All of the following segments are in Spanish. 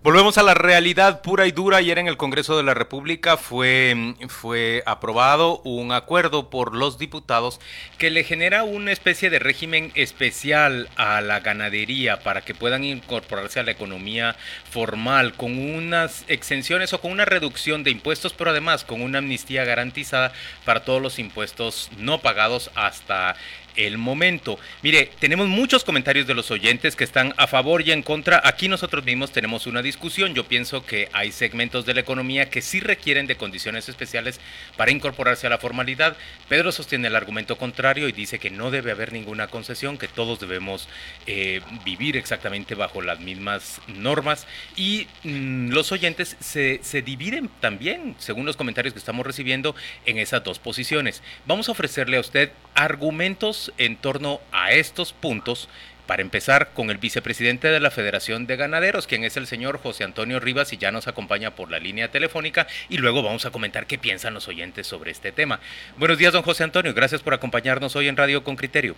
Volvemos a la realidad pura y dura. Ayer en el Congreso de la República fue, fue aprobado un acuerdo por los diputados que le genera una especie de régimen especial a la ganadería para que puedan incorporarse a la economía formal con unas exenciones o con una reducción de impuestos, pero además con una amnistía garantizada para todos los impuestos no pagados hasta el momento. Mire, tenemos muchos comentarios de los oyentes que están a favor y en contra. Aquí nosotros mismos tenemos una discusión. Yo pienso que hay segmentos de la economía que sí requieren de condiciones especiales para incorporarse a la formalidad. Pedro sostiene el argumento contrario y dice que no debe haber ninguna concesión, que todos debemos eh, vivir exactamente bajo las mismas normas. Y mm, los oyentes se, se dividen también, según los comentarios que estamos recibiendo, en esas dos posiciones. Vamos a ofrecerle a usted argumentos en torno a estos puntos. Para empezar con el vicepresidente de la Federación de Ganaderos, quien es el señor José Antonio Rivas y ya nos acompaña por la línea telefónica y luego vamos a comentar qué piensan los oyentes sobre este tema. Buenos días, don José Antonio, gracias por acompañarnos hoy en Radio con Criterio.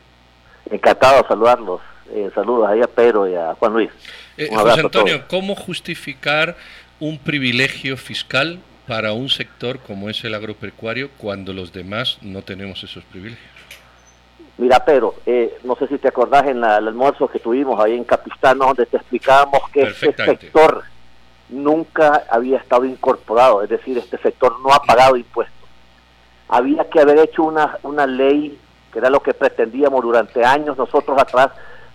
Encantado de saludarlos. Eh, saludos ahí a Pedro y a Juan Luis. Eh, José Antonio, ¿cómo justificar un privilegio fiscal para un sector como es el agropecuario cuando los demás no tenemos esos privilegios? Mira, Pedro, eh, no sé si te acordás en el almuerzo que tuvimos ahí en Capistano, donde te explicábamos que este sector nunca había estado incorporado, es decir, este sector no ha pagado impuestos. Había que haber hecho una, una ley, que era lo que pretendíamos durante años nosotros atrás,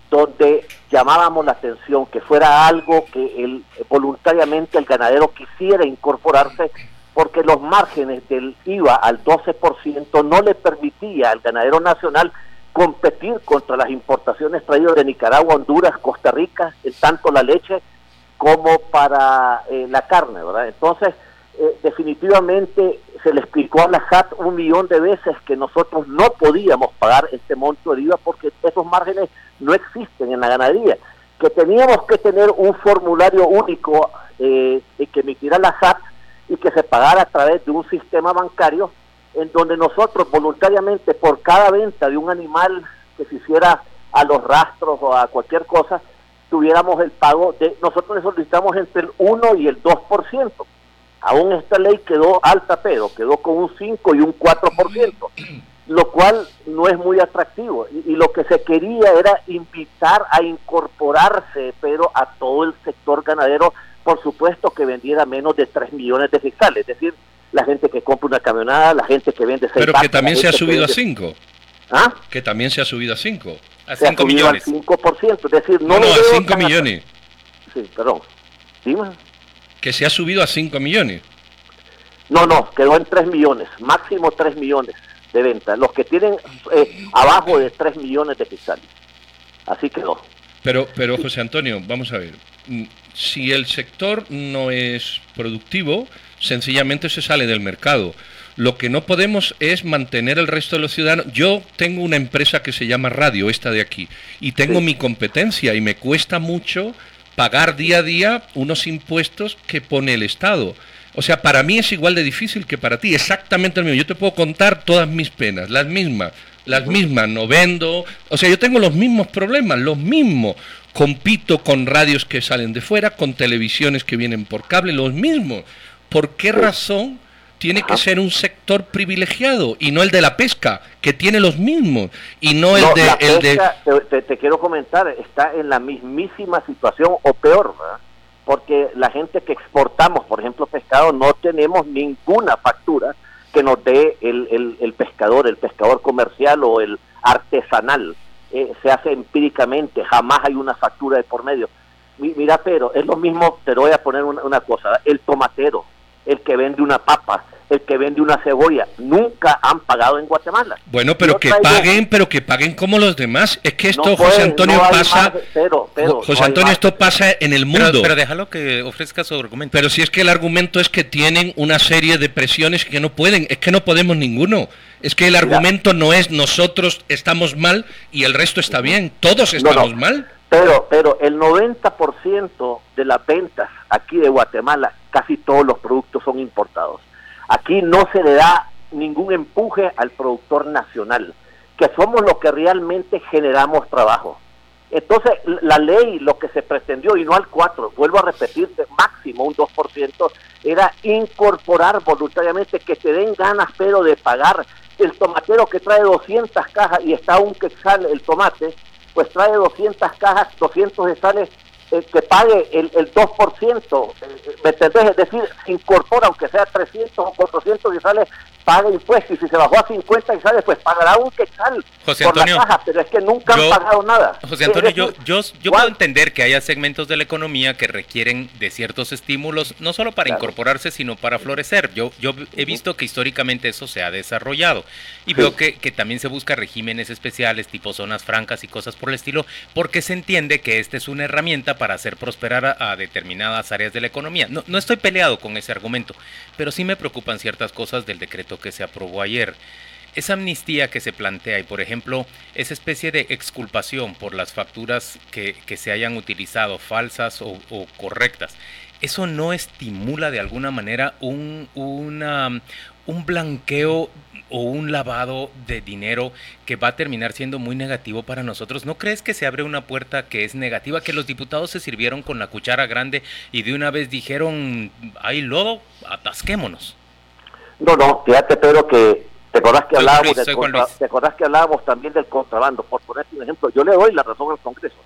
donde llamábamos la atención que fuera algo que el, voluntariamente el ganadero quisiera incorporarse porque los márgenes del IVA al 12% no le permitía al ganadero nacional competir contra las importaciones traídas de Nicaragua, Honduras, Costa Rica, en tanto la leche como para eh, la carne, ¿verdad? Entonces, eh, definitivamente se le explicó a la JAT un millón de veces que nosotros no podíamos pagar este monto de IVA porque esos márgenes no existen en la ganadería, que teníamos que tener un formulario único eh, que emitiera la JAT y que se pagara a través de un sistema bancario en donde nosotros voluntariamente por cada venta de un animal que se hiciera a los rastros o a cualquier cosa, tuviéramos el pago de, nosotros le solicitamos entre el 1 y el 2%. Aún esta ley quedó alta, pero quedó con un 5 y un 4%, lo cual no es muy atractivo. Y, lo que se quería era invitar a incorporarse, pero a todo el sector ganadero, por supuesto que vendiera menos de 3 millones de fiscales, es decir, la gente que compra una camionada, la gente que vende seis Pero que también se ha subido a 5. ¿Ah? Que también se ha subido a 5. A 5 millones. Al 5%, es decir, no, no, a 5 millones. Sí, perdón. Dime. Que se ha subido a 5 millones. No, no, quedó en 3 millones, máximo 3 millones de venta. Los que tienen eh, abajo de 3 millones de fiscales. Así quedó. Pero, pero José Antonio, vamos a ver. Mm, si el sector no es productivo, sencillamente se sale del mercado. Lo que no podemos es mantener el resto de los ciudadanos. Yo tengo una empresa que se llama Radio, esta de aquí, y tengo mi competencia y me cuesta mucho pagar día a día unos impuestos que pone el Estado. O sea, para mí es igual de difícil que para ti, exactamente lo mismo. Yo te puedo contar todas mis penas, las mismas, las mismas, no vendo. O sea, yo tengo los mismos problemas, los mismos. Compito con radios que salen de fuera, con televisiones que vienen por cable, los mismos. ¿Por qué razón tiene que ser un sector privilegiado y no el de la pesca, que tiene los mismos, y no el de... el de... Te, quiero comentar, está en la mismísima situación o peor, ¿verdad? porque la gente que exportamos, por ejemplo, pescado, no tenemos ninguna factura que nos dé el, el, pescador, el pescador comercial o el artesanal. Eh, se hace empíricamente, jamás hay una factura de por medio. Mira, pero es lo mismo, te voy a poner una cosa, el tomatero, el que vende una papa, el que vende una cebolla, nunca han pagado en Guatemala. Bueno, pero que paguen, pero que paguen como los demás. Es que esto, José Antonio, pasa. pero, José Antonio, esto pasa en el mundo. Pero, déjalo que ofrezca su argumento. Pero si es que el argumento es que tienen una serie de presiones que no pueden, es que no podemos ninguno. Es que el argumento no es nosotros estamos mal y el resto está bien. Todos estamos mal. Pero, pero el 90% de las ventas aquí de Guatemala, casi todos los productos son importados. Aquí no se le da ningún empuje al productor nacional, que somos los que realmente generamos trabajo. Entonces, la ley, lo que se pretendió, y no al 4, vuelvo a repetirte, máximo un 2%, era incorporar voluntariamente que te den ganas, pero de pagar. El tomatero que trae 200 cajas y está un quexal el tomate, pues trae 200 cajas, 200 de sales eh, que pague el, el 2%, eh, ¿me entendés? Es decir, incorpora, aunque sea 300 o 400 y sale, paga impuestos, y si se bajó a 50 y sale, pues pagará un quetzal José por la caja, pero es que nunca han pagado nada. José Antonio, yo, yo, yo puedo entender que haya segmentos de la economía que requieren de ciertos estímulos, no solo para incorporarse, sino para florecer. Yo, yo he visto que históricamente eso se ha desarrollado, y veo que, que también se busca regímenes especiales, tipo zonas francas y cosas por el estilo, porque se entiende que esta es una herramienta para hacer prosperar a, determinadas áreas de la economía. No, no estoy peleado con ese argumento, pero sí me preocupan ciertas cosas del decreto que se aprobó ayer. Esa amnistía que se plantea y, por ejemplo, esa especie de exculpación por las facturas que, se hayan utilizado, falsas o, correctas, ¿eso no estimula de alguna manera un, una, un blanqueo o un lavado de dinero que va a terminar siendo muy negativo para nosotros. ¿No crees que se abre una puerta que es negativa? Que los diputados se sirvieron con la cuchara grande y de una vez dijeron, hay lodo, atasquémonos. No, no, fíjate Pedro que te acordás que hablábamos del te acordás que hablábamos también del contrabando, por ponerte un ejemplo, yo le doy la razón al Congreso.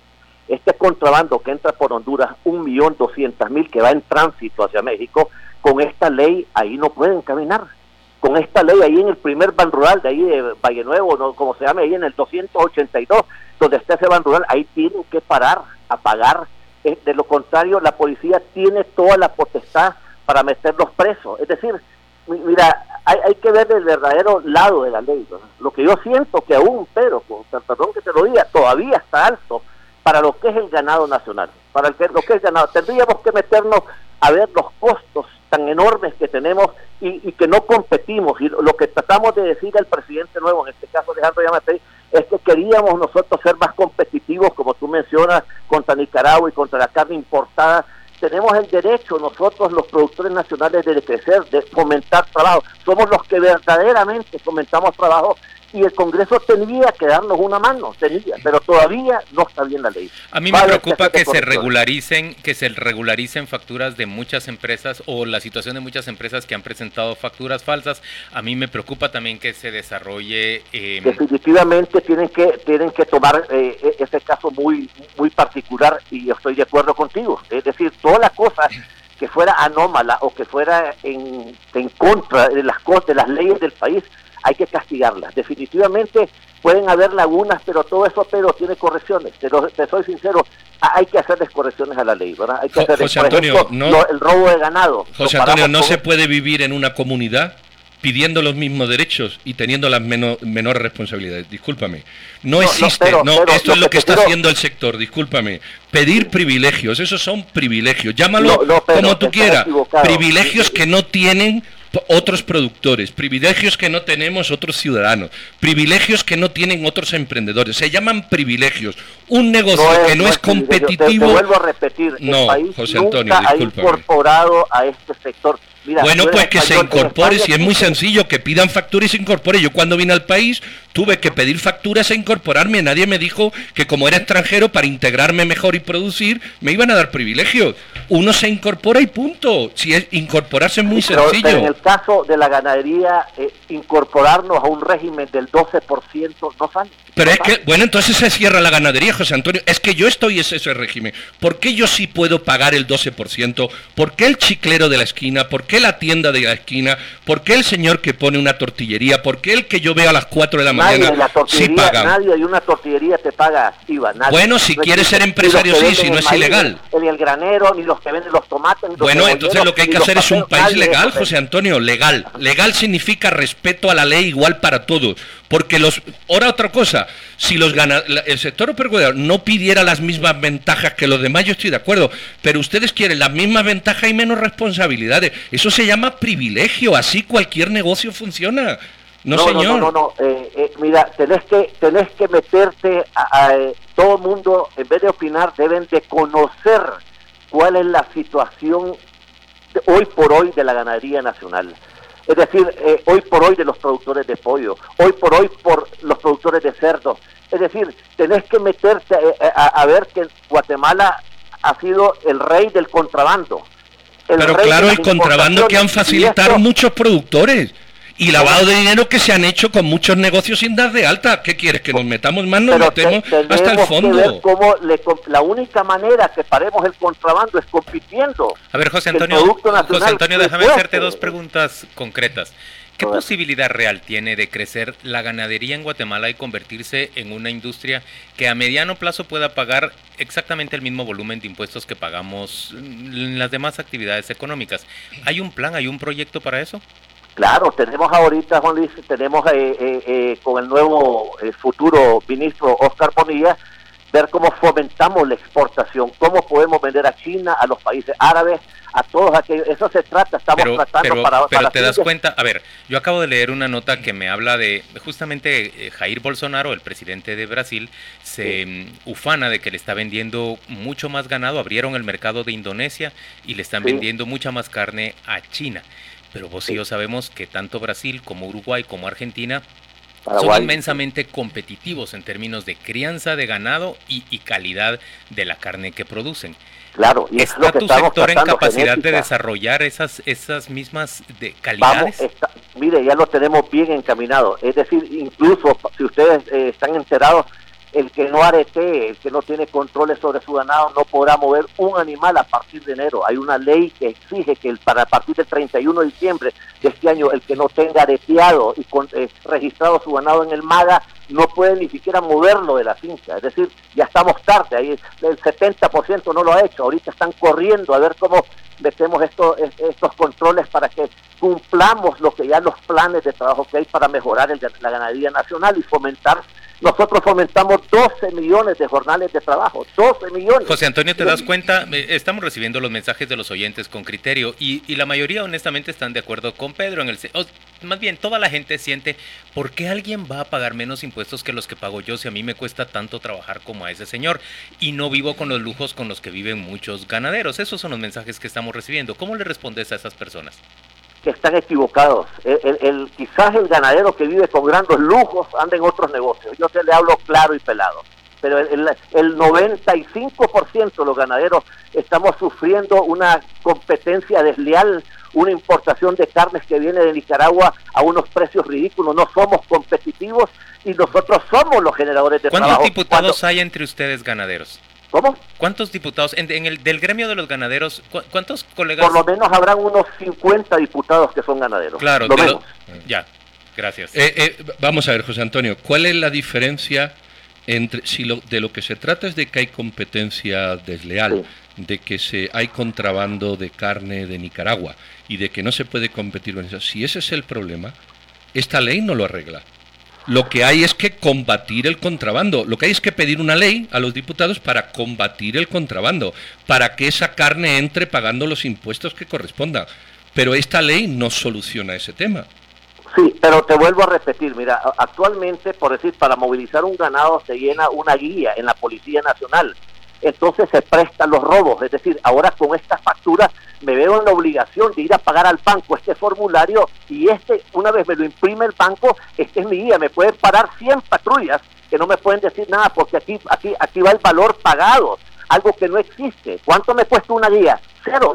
Este contrabando que entra por Honduras, un millón doscientas mil que va en tránsito hacia México, con esta ley ahí no pueden caminar con esta ley ahí en el primer ban rural de ahí de Valle Nuevo, ¿no? como se llama ahí en el 282, donde está ese ban rural, ahí tienen que parar a pagar. Eh, de lo contrario, la policía tiene toda la potestad para meterlos presos. Es decir, mira, hay, hay que ver el verdadero lado de la ley. Lo que yo siento que aún, pero, perdón que te lo diga, todavía está alto para lo que es el ganado nacional, para lo que es ganado. Tendríamos que meternos a ver los costos tan enormes que tenemos y, que no competimos. Y lo que tratamos de decir al presidente nuevo, en este caso Alejandro Yamatei, es que queríamos nosotros ser más competitivos, como tú mencionas, contra Nicaragua y contra la carne importada. Tenemos el derecho nosotros, los productores nacionales, de crecer, de fomentar trabajo. Somos los que verdaderamente fomentamos trabajo y el Congreso tenía que darnos una mano, tenía, pero todavía no está bien la ley. A mí me preocupa que, se regularicen, que se regularicen facturas de muchas empresas o la situación de muchas empresas que han presentado facturas falsas. A mí me preocupa también que se desarrolle. Em, Definitivamente tienen que tienen que tomar eh, e-, ese caso muy muy particular y estoy de acuerdo contigo. Es decir, todas las cosas que fuera anómala o que fuera en, en contra de las de las leyes del país hay que castigarlas. Definitivamente pueden haber lagunas, pero todo eso pero tiene correcciones. Pero te soy sincero, hay que hacerles correcciones a la ley, ¿verdad? Hay que José Antonio, no, el robo de ganado. José Antonio, no se puede vivir en una comunidad pidiendo los mismos derechos y teniendo las menores responsabilidades. Discúlpame. No, existe, no, esto es lo que está haciendo el sector, discúlpame. Pedir privilegios, esos son privilegios. Llámalo como tú quieras. Privilegios que no tienen otros productores, privilegios que no tenemos otros ciudadanos, privilegios que no tienen otros emprendedores. Se llaman privilegios. Un negocio que no, es, competitivo. Te, vuelvo a repetir, no, el país José Antonio, nunca ha incorporado a este sector bueno, pues que se incorpore, si es muy sencillo, que pidan factura y se incorpore. Yo cuando vine al país tuve que pedir facturas e incorporarme. Nadie me dijo que como era extranjero, para integrarme mejor y producir, me iban a dar privilegios. Uno se incorpora y punto. Si es incorporarse es muy sencillo. en el caso de la ganadería, eh, incorporarnos a un régimen del 12% no sale. Pero es que, bueno, entonces se cierra la ganadería, José Antonio. Es que yo estoy en ese régimen. ¿Por qué yo sí puedo pagar el 12%? ¿Por qué el chiclero de la esquina? ¿Por qué la tienda de la esquina? ¿Por qué el señor que pone una tortillería? ¿Por qué el que yo veo a las 4 de la mañana sí paga? Nadie hay una tortillería te paga IVA. Bueno, si quieres ser empresario sí, si no es ilegal. Ni el granero, ni los que venden los tomates. bueno, entonces lo que hay que hacer es un país legal, José Antonio, legal. Legal significa respeto a la ley igual para todos. Porque los... Ahora otra cosa, si los gana, el sector agropecuario no pidiera las mismas ventajas que los demás, yo estoy de acuerdo, pero ustedes quieren las mismas ventajas y menos responsabilidades. Eso se llama privilegio, así cualquier negocio funciona. No, señor. No, no, no, eh, eh, mira, tenés que, tenés que meterte a, eh, todo el mundo, en vez de opinar, deben de conocer cuál es la situación hoy por hoy de la ganadería nacional Es decir, eh, hoy por hoy de los productores de pollo, hoy por hoy por los productores de cerdo. Es decir, tenés que meterte eh, eh, a, ver que Guatemala ha sido el rey del contrabando. Pero claro, el contrabando que han facilitado muchos productores y lavado de dinero que se han hecho con muchos negocios sin dar de alta. ¿Qué quieres? ¿Que nos metamos más? Nos metemos hasta el fondo. la única manera que paremos el contrabando es compitiendo. A ver, José Antonio, José Antonio déjame hacerte dos preguntas concretas. ¿Qué posibilidad real tiene de crecer la ganadería en Guatemala y convertirse en una industria que a mediano plazo pueda pagar exactamente el mismo volumen de impuestos que pagamos en las demás actividades económicas? ¿Hay un plan, hay un proyecto para eso? Claro, tenemos ahorita, Juan Luis, tenemos eh, eh, eh, con el nuevo futuro ministro Oscar Bonilla, ver cómo fomentamos la exportación, cómo podemos vender a China, a los países árabes, a todos aquellos. Eso se trata, estamos tratando para. Pero te das cuenta, a ver, yo acabo de leer una nota que me habla de justamente Jair Bolsonaro, el presidente de Brasil, se mm, ufana de que le está vendiendo mucho más ganado. Abrieron el mercado de Indonesia y le están vendiendo mucha más carne a China. Pero vos y yo sabemos que tanto Brasil como Uruguay como Argentina son inmensamente competitivos en términos de crianza de ganado y, calidad de la carne que producen. Claro, y ¿Está tu sector en capacidad de desarrollar esas, esas mismas de calidades? mire, ya lo tenemos bien encaminado. Es decir, incluso si ustedes eh, están enterados, el que no arete, el que no tiene controles sobre su ganado, no podrá mover un animal a partir de enero. Hay una ley que exige que el, para a partir del 31 de diciembre de este año, el que no tenga areteado y eh, registrado su ganado en el MAGA no puede ni siquiera moverlo de la finca. Es decir, ya estamos tarde, ahí el 70% no lo ha hecho. Ahorita están corriendo a ver cómo metemos estos, estos controles para que cumplamos lo que ya los planes de trabajo que hay para mejorar el, la ganadería nacional y fomentar nosotros fomentamos 12 millones de jornales de trabajo, 12 millones. José Antonio, ¿te das cuenta? Estamos recibiendo los mensajes de los oyentes con criterio y, la mayoría honestamente están de acuerdo con Pedro. En el, más bien, toda la gente siente, ¿por qué alguien va a pagar menos impuestos que los que pago yo si a mí me cuesta tanto trabajar como a ese señor? Y no vivo con los lujos con los que viven muchos ganaderos. Esos son los mensajes que estamos recibiendo. ¿Cómo le respondes a esas personas? Que están equivocados. El, quizás el ganadero que vive con grandes lujos anda en otros negocios. Yo te le hablo claro y pelado. Pero el, el 95% de los ganaderos estamos sufriendo una competencia desleal, una importación de carnes que viene de Nicaragua a unos precios ridículos. No somos competitivos y nosotros somos los generadores de ¿Cuántos diputados hay entre ustedes ganaderos? ¿Cómo? ¿Cuántos diputados, en, el del gremio de los ganaderos, cuántos colegas? Por lo menos habrán unos 50 diputados que son ganaderos. Claro, ya, gracias. Eh, eh, vamos a ver, José Antonio, ¿cuál es la diferencia entre, si lo, de lo que se trata es de que hay competencia desleal, de que se hay contrabando de carne de Nicaragua y de que no se puede competir con eso, si ese es el problema, esta ley no lo arregla. Lo que hay es que combatir el contrabando. Lo que hay es que pedir una ley a los diputados para combatir el contrabando, para que esa carne entre pagando los impuestos que correspondan. Pero esta ley no soluciona ese tema. Sí, pero te vuelvo a repetir, mira, actualmente, por decir, para movilizar un ganado se llena una guía en la Policía Nacional. Entonces se prestan los robos, es decir, ahora con esta factura me veo en la obligación de ir a pagar al banco este formulario y este, una vez me lo imprime el banco, este es mi guía, me pueden parar 100 patrullas que no me pueden decir nada porque aquí, aquí, aquí va el valor pagado, algo que no existe. ¿Cuánto me cuesta una guía?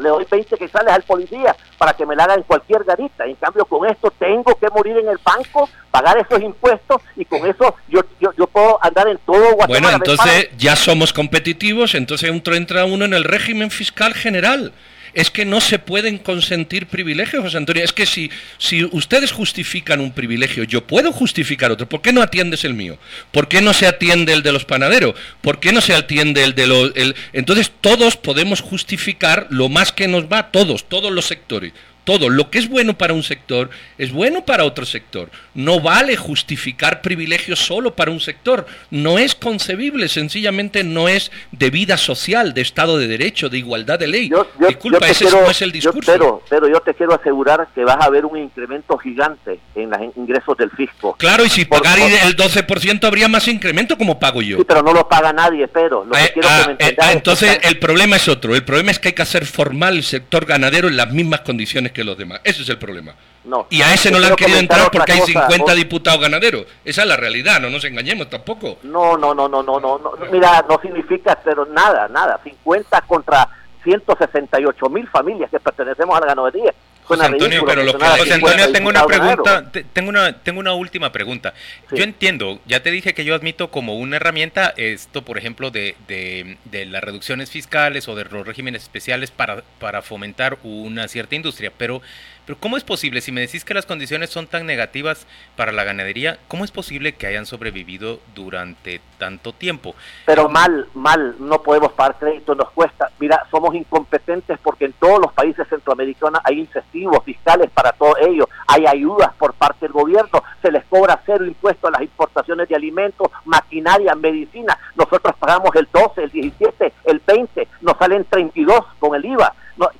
Le doy 20 que sales al policía para que me la haga en cualquier garita. En cambio, con esto tengo que morir en el banco, pagar esos impuestos y con eso yo, yo, yo puedo andar en todo Guatemala. Bueno, entonces ya somos competitivos, entonces entra uno en el régimen fiscal general es que no se pueden consentir privilegios, José Antonio. Es que si, si ustedes justifican un privilegio, yo puedo justificar otro. ¿Por qué no atiendes el mío? ¿Por qué no se atiende el de los panaderos? ¿Por qué no se atiende el de los... Entonces todos podemos justificar lo más que nos va, todos, todos los sectores todo. Lo que es bueno para un sector es bueno para otro sector. No vale justificar privilegios solo para un sector. No es concebible, sencillamente no es de vida social, de Estado de Derecho, de igualdad de ley. Disculpa, ese no es el discurso. pero, pero yo te quiero asegurar que vas a ver un incremento gigante en los ingresos del fisco. Claro, y si pagar el 12% habría más incremento como pago yo. Sí, pero no lo paga nadie, pero. Lo eh, ah, eh, ah, entonces el problema es otro. El problema es que hay que hacer formal el sector ganadero en las mismas condiciones que los demás. Ese es el problema. No, y a ese no le han querido entrar porque hay 50 diputados ganaderos. Esa es la realidad, no nos engañemos tampoco. No, no, no, no, no, no. no. Mira, no significa, pero nada, nada. 50 contra 168 mil familias que pertenecemos a la ganadería. José Antonio, pero lo que José Antonio, tengo una pregunta, tengo una, tengo una última pregunta. Yo entiendo, ya te dije que yo admito como una herramienta esto, por ejemplo, de, de, de, las reducciones fiscales o de los regímenes especiales para, para fomentar una cierta industria, pero pero ¿cómo es posible, si me decís que las condiciones son tan negativas para la ganadería, cómo es posible que hayan sobrevivido durante tanto tiempo? Pero mal, mal, no podemos pagar crédito, nos cuesta. Mira, somos incompetentes porque en todos los países centroamericanos hay incentivos fiscales para todo ello, hay ayudas por parte del gobierno, se les cobra cero impuestos a las importaciones de alimentos, maquinaria, medicina. Nosotros pagamos el 12, el 17, el 20, nos salen 32 con el IVA.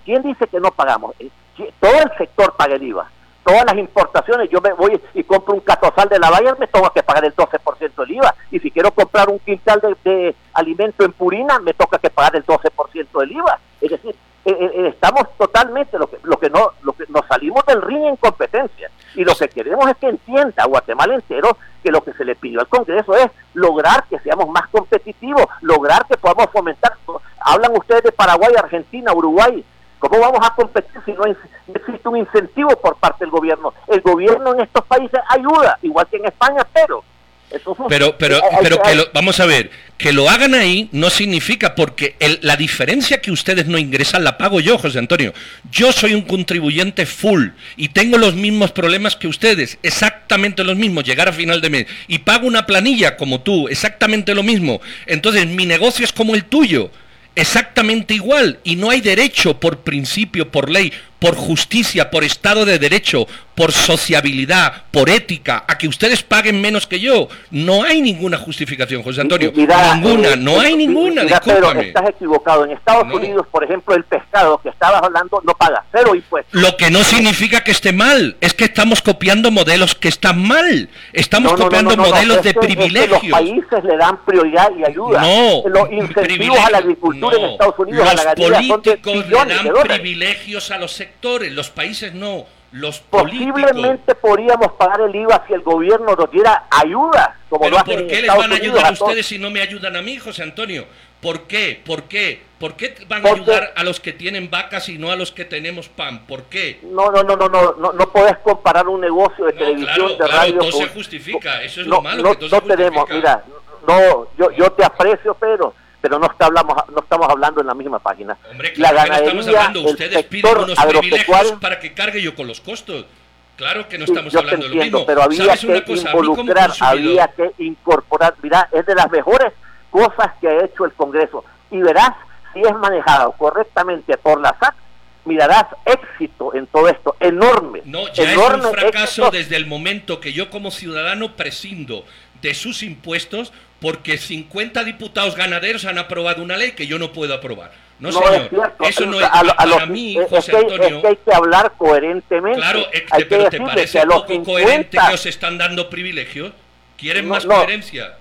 ¿Quién dice que no pagamos? Todo el sector paga el IVA. Todas las importaciones, yo me voy y compro un catosal de la Bayer, me tengo que pagar el 12% del IVA. Y si quiero comprar un quintal de, alimento en Purina, me toca que pagar el 12% del IVA. Es decir, eh, eh, eh, estamos totalmente, lo que, lo que no, lo que nos salimos del ring en competencia. Y lo que queremos es que entienda Guatemala entero que lo que se le pidió al Congreso es lograr que seamos más competitivos, lograr que podamos fomentar. Hablan ustedes de Paraguay, Argentina, Uruguay, ¿Cómo vamos a competir si no existe un incentivo por parte del gobierno? El gobierno en estos países ayuda, igual que en España, pero... Eso pero, pero, pero que lo, vamos a ver, que lo hagan ahí no significa porque la diferencia que ustedes no ingresan la pago yo, José Antonio. Yo soy un contribuyente full y tengo los mismos problemas que ustedes, exactamente los mismos, llegar a final de mes. Y pago una planilla como tú, exactamente lo mismo. Entonces mi negocio es como el tuyo exactamente igual y no hay derecho por principio, por ley, por justicia, por Estado de Derecho, por sociabilidad, por ética, a que ustedes paguen menos que yo. No hay ninguna justificación, José Antonio. ninguna, eh, no hay eh, ninguna. Mira, pero estás equivocado. En Estados Unidos, por ejemplo, el pescado que estabas hablando no paga cero impuestos. Lo que no significa que esté mal, es que estamos copiando modelos que están mal. Estamos copiando modelos de privilegios. los países le dan prioridad y ayuda. No, los incentivos a la agricultura en Estados Unidos, los a la políticos le dan privilegios a los sectores, los países no. Los Posiblemente podríamos pagar el IVA si el gobierno nos diera ayuda. Como Pero ¿por qué les van a ayudar a ustedes si no me ayudan a mí, José Antonio? ¿Por qué? ¿Por qué? ¿Por qué van a ayudar a los que tienen vacas y no a los que tenemos pan? ¿Por qué? No, no, no, no, no, no, no podés comparar un negocio de televisión, de radio. Todo se justifica, eso es lo malo. No, que no tenemos, mira, no, yo, yo te aprecio, pero pero no, hablamos, no estamos hablando en la misma página. Hombre, la ganadería, estamos hablando. Ustedes piden unos privilegios para que cargue yo con los costos. Claro que no estamos hablando de lo mismo. Pero había que involucrar, había que incorporar. Mira, es de las mejores cosas que ha hecho el Congreso. Y verás, si es manejado correctamente por la SAC, mirarás éxito en todo esto, enorme. No, ya es un fracaso desde el momento que yo como ciudadano prescindo de sus impuestos porque 50 diputados ganaderos han aprobado una ley que yo no puedo aprobar. No, señor, eso no es para mí, José Antonio. Es que hay que hablar coherentemente. Claro, pero ¿te parece poco coherente que os están dando privilegios? ¿Quieren más coherencia?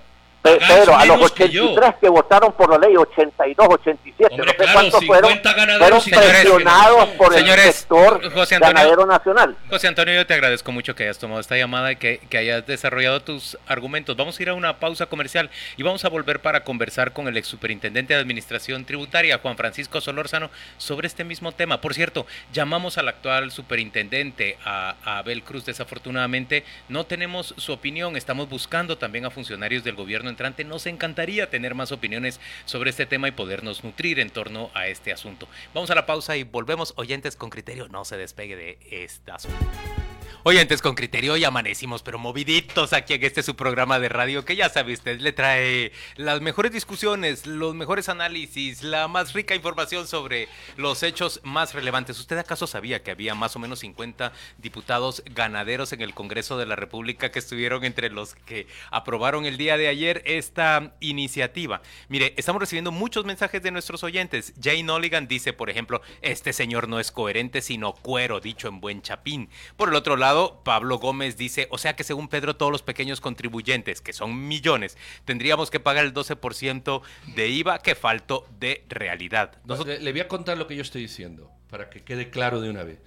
Pero a los 83 que, votaron por la ley, 82, 87, Hombre, no sé claro, cuántos fueron, fueron presionados por el sector José Antonio, ganadero nacional. José Antonio, yo te agradezco mucho que hayas tomado esta llamada y que, que, hayas desarrollado tus argumentos. Vamos a ir a una pausa comercial y vamos a volver para conversar con el ex superintendente de Administración Tributaria, Juan Francisco Solórzano, sobre este mismo tema. Por cierto, llamamos al actual superintendente, a, a Abel Cruz. Desafortunadamente, no tenemos su opinión. Estamos buscando también a funcionarios del gobierno nos encantaría tener más opiniones sobre este tema y podernos nutrir en torno a este asunto. Vamos a la pausa y volvemos. Oyentes con criterio, no se despegue de este asunto. Oyentes con criterio, y amanecimos, pero moviditos aquí en este su programa de radio que ya sabe usted, le trae las mejores discusiones, los mejores análisis, la más rica información sobre los hechos más relevantes. ¿Usted acaso sabía que había más o menos 50 diputados ganaderos en el Congreso de la República que estuvieron entre los que aprobaron el día de ayer esta iniciativa? Mire, estamos recibiendo muchos mensajes de nuestros oyentes. Jane Oligan dice, por ejemplo, este señor no es coherente, sino cuero, dicho en buen chapín. Por el otro lado, Pablo Gómez dice, o sea que según Pedro, todos los pequeños contribuyentes, que son millones, tendríamos que pagar el 12% de IVA, que falto de realidad. Le, voy a contar lo que yo estoy diciendo, para que quede claro de una vez.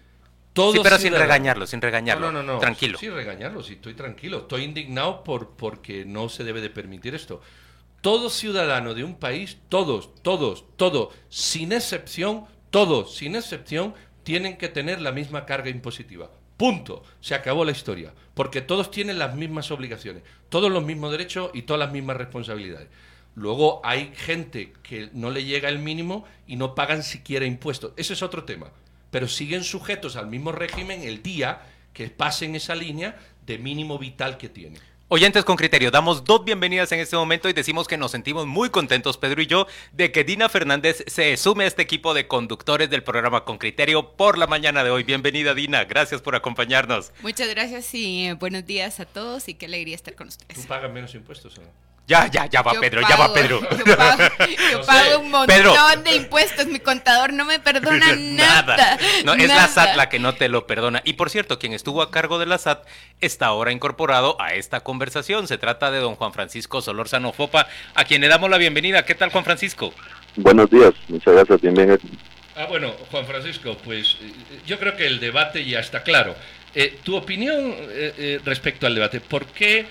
sí, pero sin regañarlo, sin regañarlo. No, no, no, Tranquilo. Sí, regañarlo, sí, estoy tranquilo. Estoy indignado por, porque no se debe de permitir esto. Todo ciudadano de un país, todos, todos, todos, sin excepción, todos, sin excepción, tienen que tener la misma carga impositiva. Punto. Se acabó la historia. Porque todos tienen las mismas obligaciones, todos los mismos derechos y todas las mismas responsabilidades. Luego hay gente que no le llega el mínimo y no pagan siquiera impuestos. Ese es otro tema. Pero siguen sujetos al mismo régimen el día que pasen esa línea de mínimo vital que tienen. Oyentes con criterio, damos dos bienvenidas en este momento y decimos que nos sentimos muy contentos, Pedro y yo, de que Dina Fernández se sume a este equipo de conductores del programa Con Criterio por la mañana de hoy. Bienvenida, Dina, gracias por acompañarnos. Muchas gracias y eh, buenos días a todos y qué alegría estar con ustedes. ¿Tú pagas menos impuestos o no? Ya, ya, ya va Pedro, ya va Pedro. Yo pago, un montón de impuestos, mi contador no me perdona nada. No, es la SAT la que no te lo perdona. Y por cierto, quien estuvo a cargo de la SAT está ahora incorporado a esta conversación. Se trata de don Juan Francisco Solórzano Fopa, a quien le damos la bienvenida. ¿Qué tal, Juan Francisco? Buenos días, muchas gracias, bienvenido. Ah, bueno, Juan Francisco, pues eh, yo creo que el debate ya está claro. Eh, tu opinión eh, respecto al debate, ¿por qué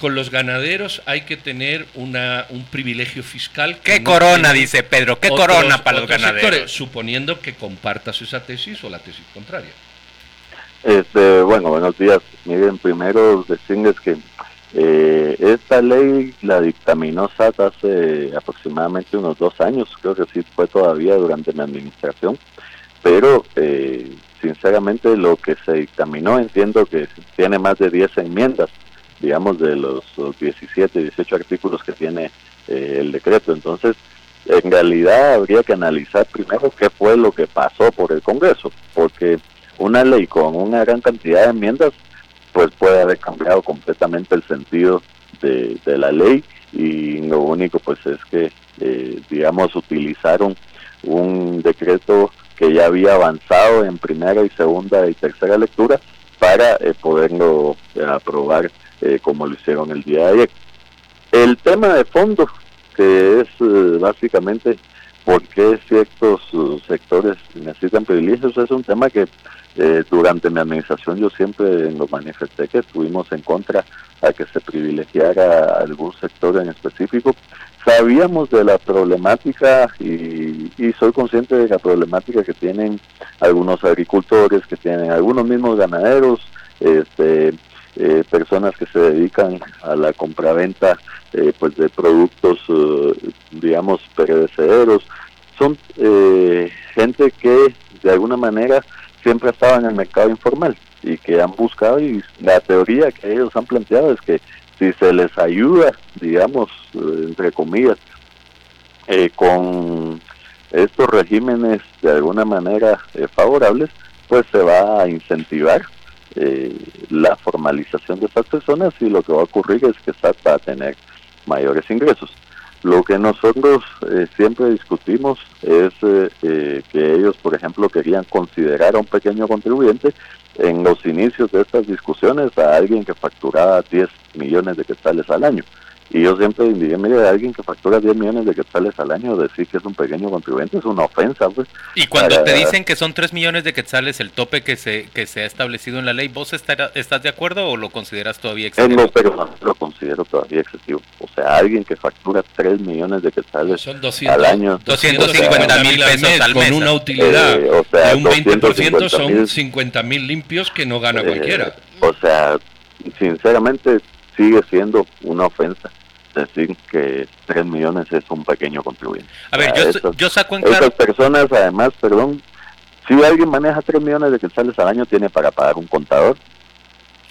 con los ganaderos hay que tener una, un privilegio fiscal. ¿Qué corona, dice Pedro? ¿Qué corona para los ganaderos? suponiendo que compartas esa tesis o la tesis contraria. Este, bueno, buenos días. Miren, primero decirles que eh, esta ley la dictaminó SAT hace aproximadamente unos dos años, creo que sí fue todavía durante mi administración, pero eh, sinceramente lo que se dictaminó entiendo que tiene más de 10 enmiendas digamos, de los, 17, 18 artículos que tiene eh, el decreto. Entonces, en realidad habría que analizar primero qué fue lo que pasó por el Congreso, porque una ley con una gran cantidad de enmiendas, pues puede haber cambiado completamente el sentido de, la ley y lo único pues es que, eh, digamos, utilizaron un decreto que ya había avanzado en primera y segunda y tercera lectura para eh, poderlo aprobar eh, como lo hicieron el día de ayer. El tema de fondo, que es eh, básicamente por qué ciertos uh, sectores necesitan privilegios, es un tema que eh, durante mi administración yo siempre lo manifesté que estuvimos en contra a que se privilegiara algún sector en específico. Sabíamos de la problemática y, y, soy consciente de la problemática que tienen algunos agricultores, que tienen algunos mismos ganaderos, este, eh, personas que se dedican a la compraventa eh, pues de productos eh, digamos perecederos. Son gente que de alguna manera siempre estaba en el mercado informal y que han buscado y la teoría que ellos han planteado es que si se les ayuda digamos entre comillas con estos regímenes de alguna manera favorables pues se va a incentivar eh, la formalización de estas personas y lo que va a ocurrir es que SAT va a tener mayores ingresos. Lo que nosotros eh, siempre discutimos es eh, que ellos, por ejemplo, querían considerar a un pequeño contribuyente en los inicios de estas discusiones a alguien que facturaba 10 millones de quetzales al año. Y yo siempre diría, mire, alguien que factura 10 millones de quetzales al año, decir que es un pequeño contribuyente es una ofensa. Pues, y cuando te dicen que son 3 millones de quetzales el tope que se que se ha establecido en la ley, ¿vos estás de acuerdo o lo consideras todavía excesivo? no, pero no, lo considero todavía excesivo. O sea, alguien que factura 3 millones de quetzales al año. 250 mil pesos al mes. Con una utilidad eh, o sea, de un 20% son 50 mil limpios que no gana eh, cualquiera. O sea, sinceramente sigue siendo una ofensa decir que 3 millones es un pequeño contribuyente. A ver, yo, saco en claro... Esas personas, además, perdón, si alguien maneja 3 millones de quetzales al año, tiene para pagar un contador,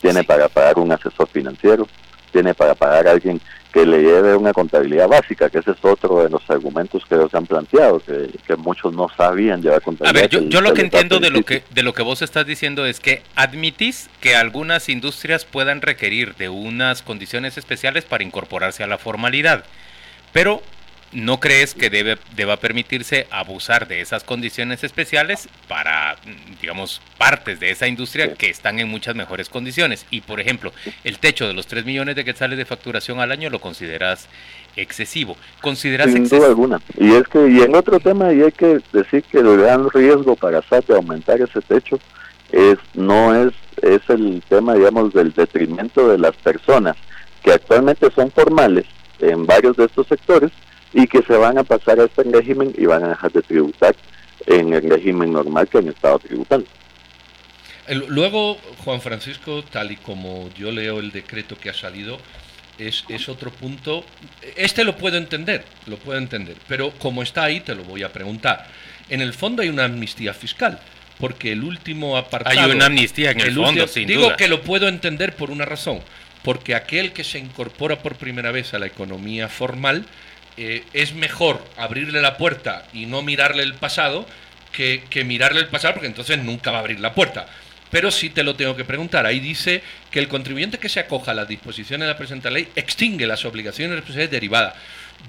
tiene para pagar un asesor financiero, tiene para pagar a alguien que le lleve una contabilidad básica, que ese es otro de los argumentos que ellos han planteado, que, muchos no sabían llevar contabilidad. A ver, yo, lo que entiendo de lo que, de lo que vos estás diciendo es que admitís que algunas industrias puedan requerir de unas condiciones especiales para incorporarse a la formalidad, pero ¿no crees que debe, deba permitirse abusar de esas condiciones especiales para, digamos, partes de esa industria que están en muchas mejores condiciones? Y, por ejemplo, el techo de los 3 millones de quetzales de facturación al año lo consideras excesivo. ¿Consideras Sin duda alguna. Y es que, y en otro tema, y hay que decir que el gran riesgo para SAT de aumentar ese techo es no es es el tema digamos del detrimento de las personas que actualmente son formales en varios de estos sectores y que se van a pasar a este régimen y van a dejar de tributar en el régimen normal que han estado tributando. Luego, Juan Francisco, tal y como yo leo el decreto que ha salido, es, es, otro punto. Este lo puedo entender, lo puedo entender, pero como está ahí, te lo voy a preguntar. En el fondo hay una amnistía fiscal, porque el último apartado... Hay una amnistía en el, fondo, sin Digo que lo puedo entender por una razón, porque aquel que se incorpora por primera vez a la economía formal, eh, es mejor abrirle la puerta y no mirarle el pasado que, que mirarle el pasado, porque entonces nunca va a abrir la puerta pero sí te lo tengo que preguntar. Ahí dice que el contribuyente que se acoja a las disposiciones de la presente ley extingue las obligaciones responsabilidades derivadas.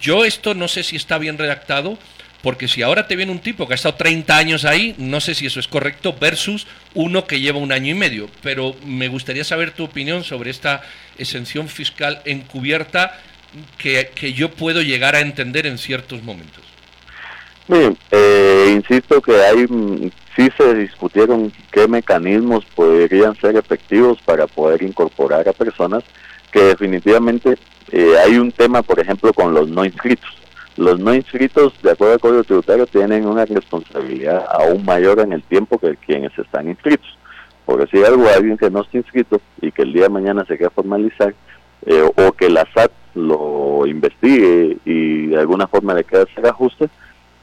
Yo esto no sé si está bien redactado, porque si ahora te viene un tipo que ha estado 30 años ahí, no sé si eso es correcto, versus uno que lleva un año y medio. Pero me gustaría saber tu opinión sobre esta exención fiscal encubierta que, que yo puedo llegar a entender en ciertos momentos. Bien, eh, insisto que hay sí se discutieron qué mecanismos podrían ser efectivos para poder incorporar a personas que definitivamente eh, hay un tema, por ejemplo, con los no inscritos. Los no inscritos, de acuerdo al Código Tributario, tienen una responsabilidad aún mayor en el tiempo que quienes están inscritos. Si hay algo, alguien que no está inscrito y que el día de mañana se quiera formalizar, eh, o que la SAT lo investigue y de alguna forma le quede hacer ajustes,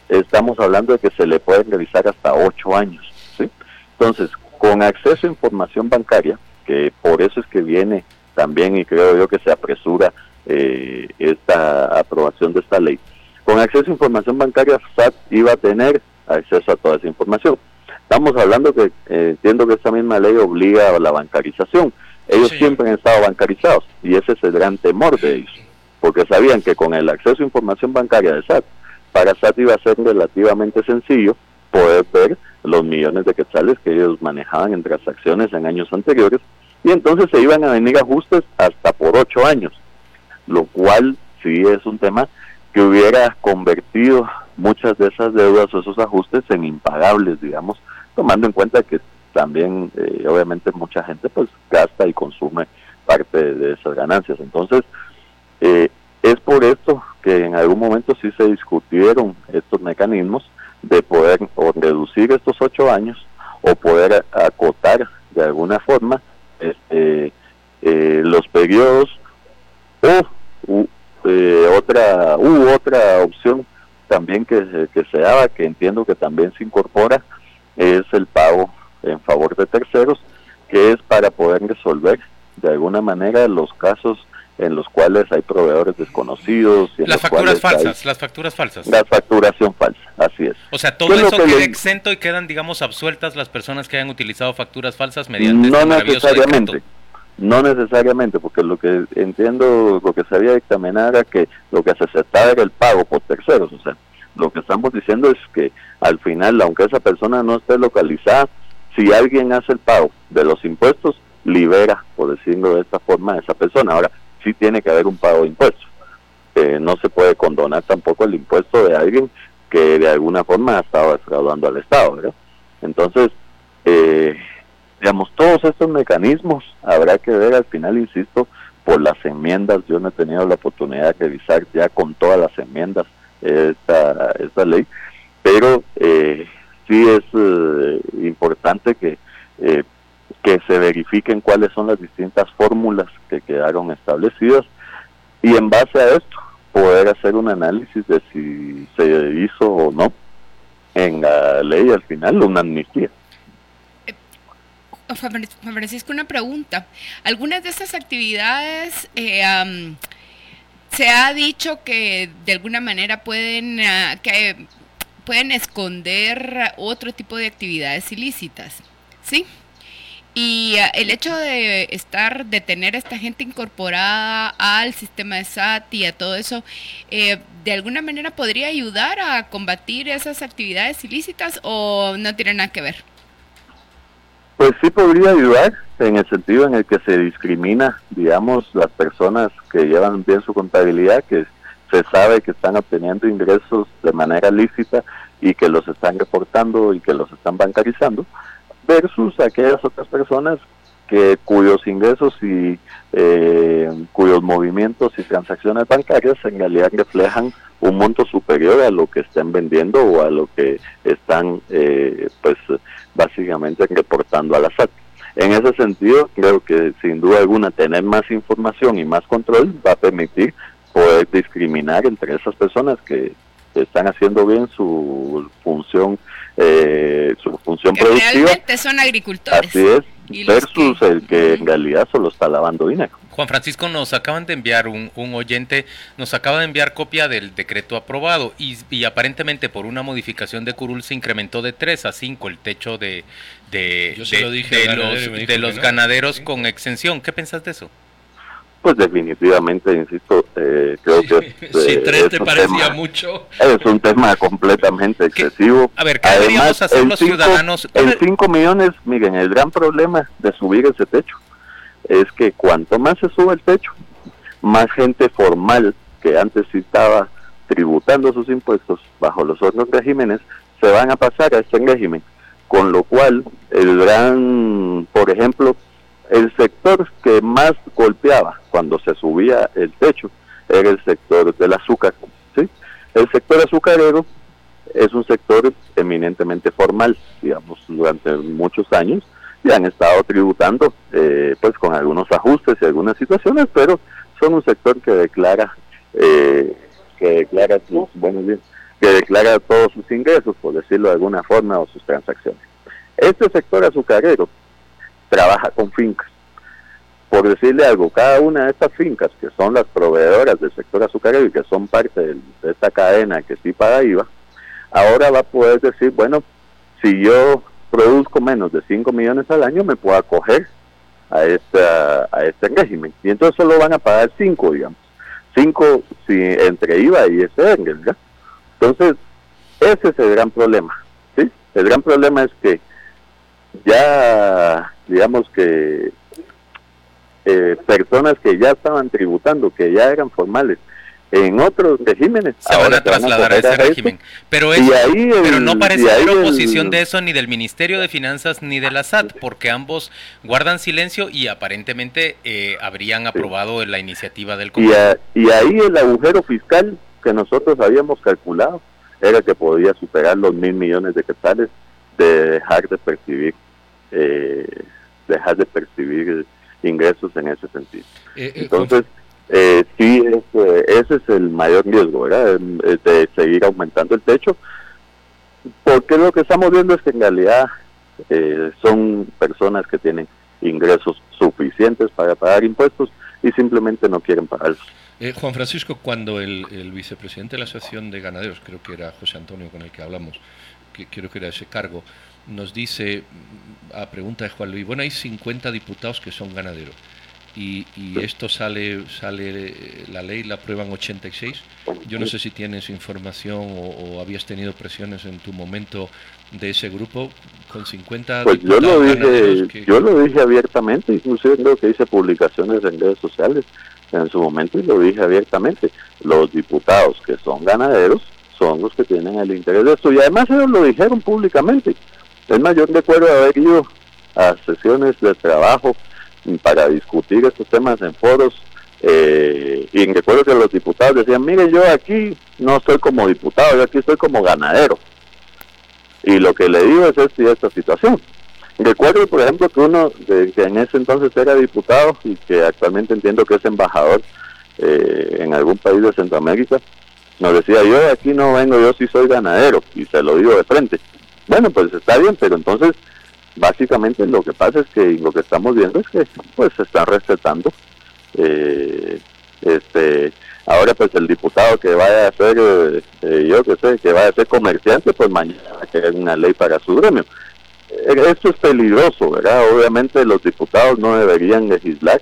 estamos hablando de que se le pueden realizar hasta ocho años. ¿sí? Entonces, con acceso a información bancaria, que por eso es que viene también y creo yo que se apresura eh, esta aprobación de esta ley. Con acceso a información bancaria, SAT iba a tener acceso a toda esa información. Estamos hablando que eh, entiendo que esta misma ley obliga a la bancarización. Ellos siempre han estado bancarizados y ese es el gran temor de ellos, porque sabían que con el acceso a información bancaria de SAT para SAT iba a ser relativamente sencillo poder ver los millones de quetzales que ellos manejaban en transacciones en años anteriores y entonces se iban a venir ajustes hasta por ocho años, lo cual sí es un tema que hubiera convertido muchas de esas deudas o esos ajustes en impagables, digamos, tomando en cuenta que también eh, obviamente mucha gente pues gasta y consume parte de esas ganancias. Entonces, eh, es por esto que en algún momento sí se discutieron estos mecanismos de poder o reducir estos ocho años o poder acotar de alguna forma este, eh, los periodos o eh, otra u otra opción también que, que se daba que entiendo que también se incorpora es el pago en favor de terceros que es para poder resolver de alguna manera los casos en los cuales hay proveedores desconocidos. las facturas falsas, las facturas falsas. La facturación falsa, así es. O sea, todo eso queda exento y quedan, digamos, absueltas las personas que hayan utilizado facturas falsas mediante No este necesariamente. No necesariamente, porque lo que entiendo, lo que se había dictaminado era que lo que se aceptaba era el pago por terceros. O sea, lo que estamos diciendo es que al final, aunque esa persona no esté localizada, si alguien hace el pago de los impuestos, libera, por decirlo de esta forma, a esa persona. Ahora, sí tiene que haber un pago de impuestos. Eh, no se puede condonar tampoco el impuesto de alguien que de alguna forma ha estado defraudando al Estado. Entonces, eh, digamos, todos estos mecanismos habrá que ver al final, insisto, por las enmiendas. Yo no he tenido la oportunidad de revisar ya con todas las enmiendas esta, esta ley, pero eh, sí es eh, importante que que se verifiquen cuáles son las distintas fórmulas que quedaron establecidas y en base a esto poder hacer un análisis de si se hizo o no en la ley al final una amnistía. Eh, Francisco, una pregunta. Algunas de estas actividades eh, se ha dicho que de alguna manera pueden, ah, que pueden esconder otro tipo de actividades ilícitas, ¿sí? Y ah, el hecho de estar, de tener a esta gente incorporada al sistema de SAT y a todo eso, eh, ¿de alguna manera podría ayudar a combatir esas actividades ilícitas o no tiene nada que ver? Pues sí podría ayudar en el sentido en el que se discrimina, digamos, las personas que llevan bien su contabilidad, que se sabe que están obteniendo ingresos de manera lícita y que los están reportando y que los están bancarizando versus aquellas otras personas que cuyos ingresos y eh, cuyos movimientos y transacciones bancarias en realidad reflejan un monto superior a lo que estén vendiendo o a lo que están eh, pues básicamente reportando a la SAT. En ese sentido, creo que sin duda alguna tener más información y más control va a permitir poder discriminar entre esas personas que están haciendo bien su función eh, su función que productiva. Realmente son agricultores. Así es, versus el que en realidad solo está lavando dinero. Juan Francisco, nos acaban de enviar un, oyente, nos acaba de enviar copia del decreto aprobado y, aparentemente por una modificación de Curul se incrementó de 3 a 5 el techo de, de, de, los, ganaderos con exención. ¿Qué pensás de eso? Pues definitivamente, insisto, eh, creo que... si eh, tres te parecía mucho. Es un tema completamente excesivo. A ver, ¿qué deberíamos hacer los ciudadanos? En 5 millones, miren, el gran problema de subir ese techo es que cuanto más se sube el techo, más gente formal que antes estaba tributando sus impuestos bajo los otros regímenes, se van a pasar a este régimen. Con lo cual, el gran, por ejemplo, el sector que más golpeaba cuando se subía el techo era el sector del azúcar. ¿sí? El sector azucarero es un sector eminentemente formal, digamos, durante muchos años y han estado tributando eh, pues con algunos ajustes y algunas situaciones, pero son un sector que declara eh, que declara sus buenos días, que declara todos sus ingresos, por decirlo de alguna forma, o sus transacciones. Este sector azucarero trabaja con fincas. Por decirle algo, cada una de estas fincas, que son las proveedoras del sector azucarero y que son parte de, esta cadena que sí paga IVA, ahora va a poder decir, bueno, si yo produzco menos de 5 millones al año, me puedo acoger a, esta, a este régimen. Y entonces solo van a pagar 5, digamos. 5 si, entre IVA y ese. Entonces, ese es el gran problema. ¿sí? El gran problema es que ya digamos que eh, personas que ya estaban tributando, que ya eran formales, en otros regímenes. Se van a trasladar a ese régimen. Pero, pero no parece haber oposición de eso ni del Ministerio de Finanzas ni de la SAT, porque ambos guardan silencio y aparentemente eh, habrían aprobado la iniciativa del Congreso. Y, y, ahí el agujero fiscal que nosotros habíamos calculado era que podía superar los mil millones de quetzales de dejar de percibir eh, dejar de percibir ingresos en ese sentido. Eh, eh, Entonces, eh, sí, ese es el mayor riesgo, ¿verdad? De seguir aumentando el techo, porque lo que estamos viendo es que en realidad son personas que tienen ingresos suficientes para pagar impuestos y simplemente no quieren pagarlos. Juan Francisco, cuando el, el, vicepresidente de la Asociación de Ganaderos, creo que era José Antonio con el que hablamos, que creo que era ese cargo, nos dice, a pregunta de Juan Luis, bueno, hay 50 diputados que son ganaderos. Y, esto sale, sale, la ley la aprueban 86. Yo no sé si tienes información o, habías tenido presiones en tu momento de ese grupo. Con 50 pues yo lo dije yo lo dije abiertamente inclusive creo que hice publicaciones en redes sociales en su momento y lo dije abiertamente. Los diputados que son ganaderos son los que tienen el interés de esto y además ellos lo dijeron públicamente es más, yo recuerdo haber ido a sesiones de trabajo para discutir estos temas en foros eh, y recuerdo que los diputados decían, mire, yo aquí no estoy como diputado, yo aquí estoy como ganadero. Y lo que le digo es esta esta situación. Recuerdo, por ejemplo, que uno de, que en ese entonces era diputado y que actualmente entiendo que es embajador eh, en algún país de Centroamérica, nos decía, yo aquí no vengo, yo sí soy ganadero, y se lo digo de frente. Bueno, pues está bien, pero entonces básicamente lo que pasa es que lo que estamos viendo es que pues se están respetando. Eh, este ahora pues el diputado que vaya a ser eh, eh, yo que sé que vaya a ser comerciante pues mañana a querer una ley para su gremio. Esto es peligroso verdad obviamente los diputados no deberían legislar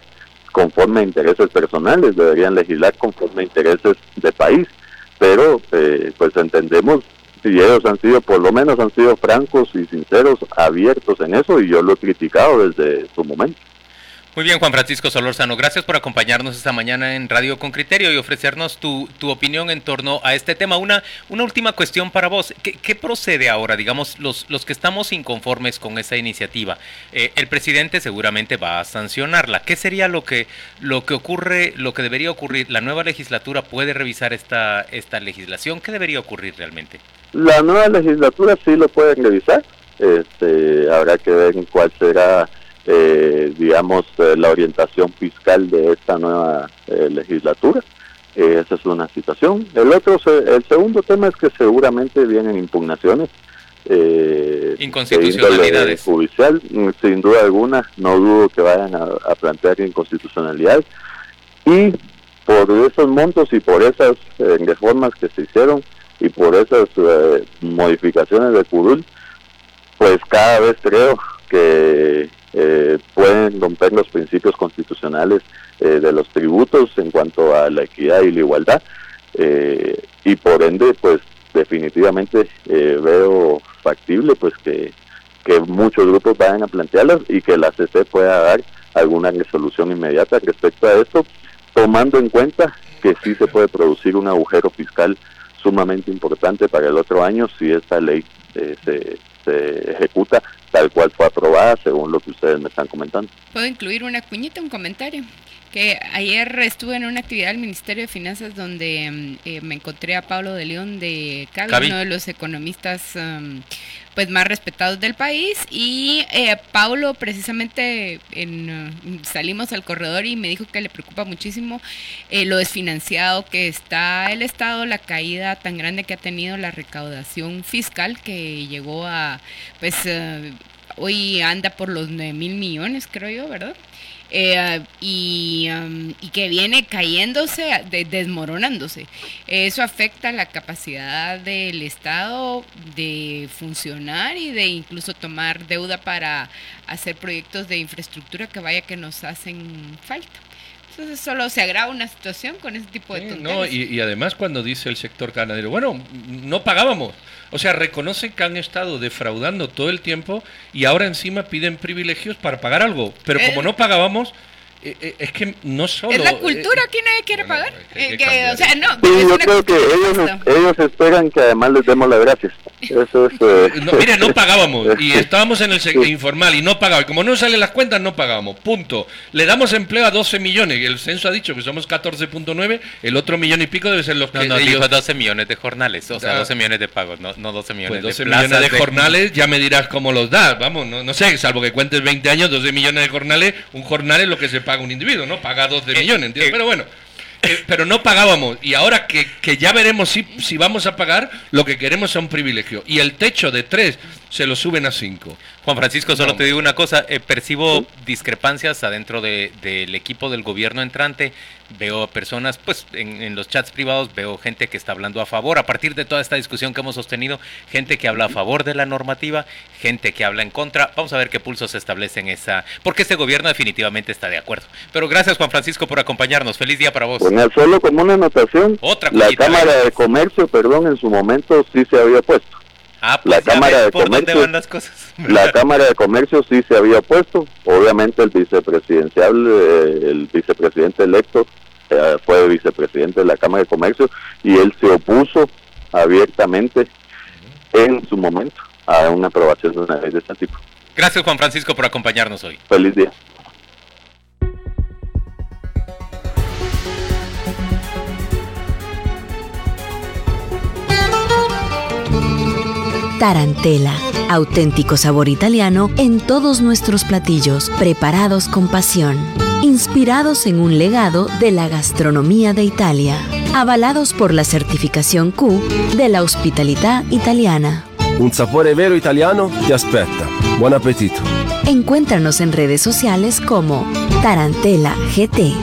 conforme a intereses personales deberían legislar conforme a intereses de país pero pues entendemos y ellos han sido, por lo menos han sido francos y sinceros, abiertos en eso, y yo lo he criticado desde su momento. Muy bien, Juan Francisco Solórzano, gracias por acompañarnos esta mañana en Radio con Criterio y ofrecernos tu, tu opinión en torno a este tema. Una, una última cuestión para vos. ¿Qué, procede ahora? Digamos, los, los que estamos inconformes con esa iniciativa. Eh, el presidente seguramente va a sancionarla. ¿Qué sería lo que, lo que ocurre, lo que debería ocurrir? ¿La nueva legislatura puede revisar esta, esta legislación? ¿Qué debería ocurrir realmente? La nueva legislatura sí lo pueden revisar. Este, habrá que ver cuál será eh, digamos, eh, la orientación fiscal de esta nueva eh, legislatura. esa es una situación. El otro, el segundo tema es que seguramente vienen impugnaciones. Inconstitucionalidades. Judicial, sin duda alguna, no dudo que vayan a, plantear inconstitucionalidad. Y por esos montos y por esas reformas que se hicieron y por esas modificaciones de CUDUL, pues cada vez creo que eh, pueden romper los principios constitucionales eh, de los tributos en cuanto a la equidad y la igualdad eh, y por ende pues definitivamente veo factible pues que, que muchos grupos vayan a plantearlas y que la CC pueda dar alguna resolución inmediata respecto a esto tomando en cuenta que sí se puede producir un agujero fiscal sumamente importante para el otro año si esta ley se, se ejecuta tal cual fue aprobada, según lo que ustedes me están comentando. ¿Puedo incluir una cuñita, un comentario? Que ayer estuve en una actividad del Ministerio de Finanzas donde mm, eh, me encontré a Pablo de León de Cavi, uno de los economistas mm, pues más respetados del país y eh, Pablo precisamente en, mm, salimos al corredor y me dijo que le preocupa muchísimo eh, lo desfinanciado que está el Estado, la caída tan grande que ha tenido la recaudación fiscal que llegó a pues hoy anda por los 9 mil millones creo yo, ¿verdad? Eh, y, um, y, que viene cayéndose, desmoronándose. Eso afecta la capacidad del Estado de funcionar y de incluso tomar deuda para hacer proyectos de infraestructura que vaya que nos hacen falta. Entonces solo se agrava una situación con ese tipo de No, y, y, además cuando dice el sector ganadero, bueno, no pagábamos. O sea, reconocen que han estado defraudando todo el tiempo y ahora encima piden privilegios para pagar algo. Pero como no pagábamos, eh, eh, es que no solo. Es la cultura que nadie quiere pagar. Eh, o sea, no, sí, yo creo que ellos, ellos, esperan que además les demos las gracias. Eso es. no, mire, no pagábamos y estábamos en el informal y no pagábamos. Como no salen las cuentas, no pagábamos. Punto. Le damos empleo a 12 millones. y El censo ha dicho que somos 14.9. El otro millón y pico debe ser los que. No, no, dijo 12 millones de jornales. O sea, 12 millones de pagos, no, no 12 millones pues 12 de millones de, jornales, ya me dirás cómo los das. Vamos, no, no sé, salvo que cuentes 20 años, 12 millones de jornales. Un jornal es lo que se paga un individuo, ¿no? Paga dos de eh, millones, ¿entiendes? Eh, pero bueno. Eh, pero no pagábamos. Y ahora que, que ya veremos si, si, vamos a pagar, lo que queremos es un privilegio. Y el techo de tres se lo suben a cinco. Juan Francisco, solo te digo una cosa. percibo discrepancias adentro del equipo del gobierno entrante veo personas, pues en, los chats privados veo gente que está hablando a favor, a partir de toda esta discusión que hemos sostenido, gente que habla a favor de la normativa, gente que habla en contra. Vamos a ver qué pulsos se establecen esa, porque este gobierno definitivamente está de acuerdo. Pero gracias Juan Francisco por acompañarnos. Feliz día para vos. Bueno, solo como una anotación, Otra la Cámara de Comercio, perdón, en su momento sí se había puesto. Ah, pues la Cámara de Comercio, las cosas. La Cámara de Comercio sí se había puesto. Obviamente el vicepresidencial, eh, el vicepresidente electo eh, fue vicepresidente de la Cámara de Comercio y él se opuso abiertamente en su momento a una aprobación de una ley de este tipo. Gracias Juan Francisco por acompañarnos hoy. Feliz día. Tarantela, auténtico sabor italiano en todos nuestros platillos, preparados con pasión, inspirados en un legado de la gastronomía de Italia, avalados por la certificación Q de la hospitalidad italiana. Un sapore vero italiano te aspetta. Buon appetito. Encuéntranos en redes sociales como Tarantela GT.